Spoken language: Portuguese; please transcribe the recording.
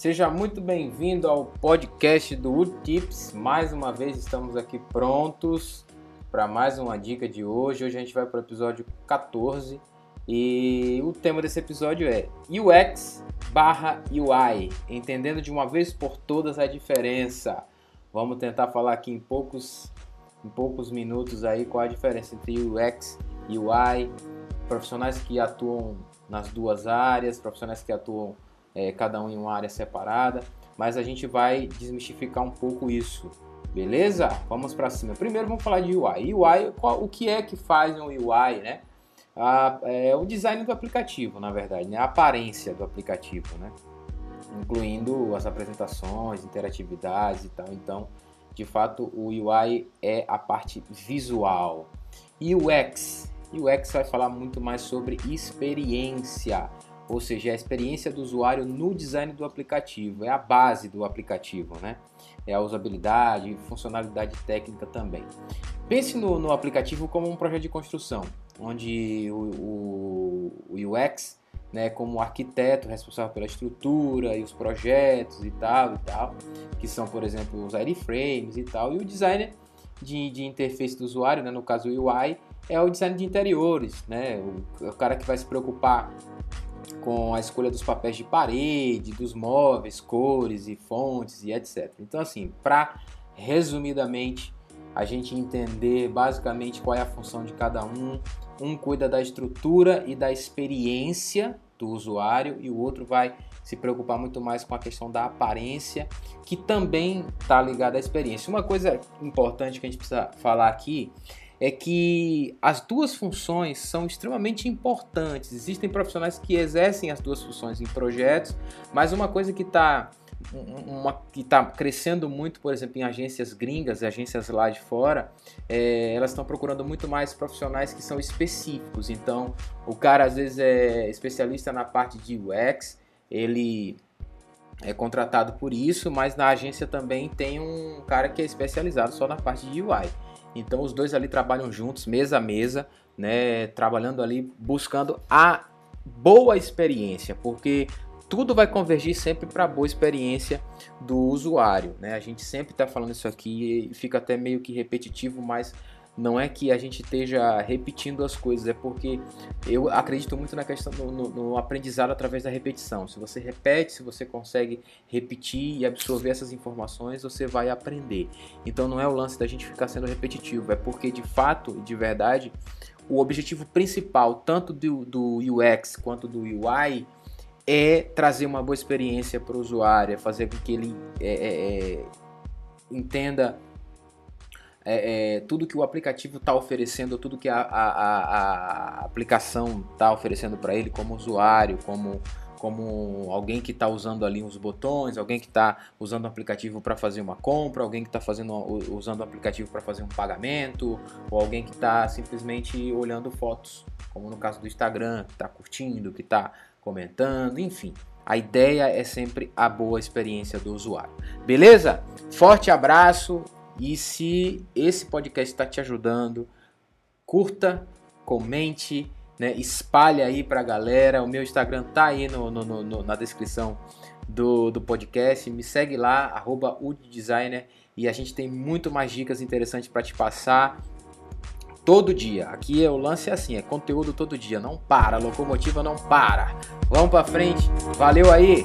Seja muito bem-vindo ao podcast do Wood Tips. Mais uma vez estamos aqui prontos para mais uma dica de hoje. Hoje a gente vai para o episódio 14 e o tema desse episódio é UX barra UI, entendendo de uma vez por todas a diferença. Vamos tentar falar aqui em poucos, em poucos minutos aí qual a diferença entre UX e UI, profissionais que atuam nas duas áreas, profissionais que atuam é, cada um em uma área separada, mas a gente vai desmistificar um pouco isso, beleza? Vamos para cima. Primeiro vamos falar de UI. UI, qual, o que é que faz um UI, né? A, é o design do aplicativo, na verdade, né? a aparência do aplicativo, né? incluindo as apresentações, interatividades e tal. Então, de fato, o UI é a parte visual. UX, UX vai falar muito mais sobre experiência ou seja, a experiência do usuário no design do aplicativo, é a base do aplicativo, né? É a usabilidade, funcionalidade técnica também. Pense no, no aplicativo como um projeto de construção, onde o, o, o UX, né, como arquiteto responsável pela estrutura e os projetos e tal e tal, que são, por exemplo, os wireframes e tal, e o designer de, de interface do usuário, né, no caso o UI, é o design de interiores, né, o, o cara que vai se preocupar com a escolha dos papéis de parede, dos móveis, cores e fontes e etc. Então, assim, para resumidamente a gente entender basicamente qual é a função de cada um, um cuida da estrutura e da experiência do usuário e o outro vai se preocupar muito mais com a questão da aparência, que também está ligada à experiência. Uma coisa importante que a gente precisa falar aqui é que as duas funções são extremamente importantes. Existem profissionais que exercem as duas funções em projetos, mas uma coisa que está uma que está crescendo muito, por exemplo, em agências gringas, agências lá de fora, é, elas estão procurando muito mais profissionais que são específicos. Então, o cara às vezes é especialista na parte de UX, ele é contratado por isso, mas na agência também tem um cara que é especializado só na parte de UI. Então os dois ali trabalham juntos, mesa a mesa, né, trabalhando ali buscando a boa experiência, porque tudo vai convergir sempre para a boa experiência do usuário, né? A gente sempre está falando isso aqui e fica até meio que repetitivo, mas não é que a gente esteja repetindo as coisas, é porque eu acredito muito na questão do no, no aprendizado através da repetição. Se você repete, se você consegue repetir e absorver essas informações, você vai aprender. Então não é o lance da gente ficar sendo repetitivo, é porque de fato, de verdade, o objetivo principal, tanto do, do UX quanto do UI, é trazer uma boa experiência para o usuário, é fazer com que ele é, é, é entenda é, é, tudo que o aplicativo está oferecendo, tudo que a, a, a aplicação está oferecendo para ele como usuário, como, como alguém que está usando ali uns botões, alguém que está usando o aplicativo para fazer uma compra, alguém que está fazendo usando o aplicativo para fazer um pagamento, ou alguém que está simplesmente olhando fotos, como no caso do Instagram, que está curtindo, que está comentando, enfim. A ideia é sempre a boa experiência do usuário. Beleza? Forte abraço, e se esse podcast está te ajudando, curta, comente, né, espalhe aí para a galera. O meu Instagram tá aí no, no, no, na descrição do, do podcast. Me segue lá, arroba Designer, e a gente tem muito mais dicas interessantes para te passar todo dia. Aqui é o lance é assim, é conteúdo todo dia, não para, locomotiva não para. Vamos para frente. Valeu aí.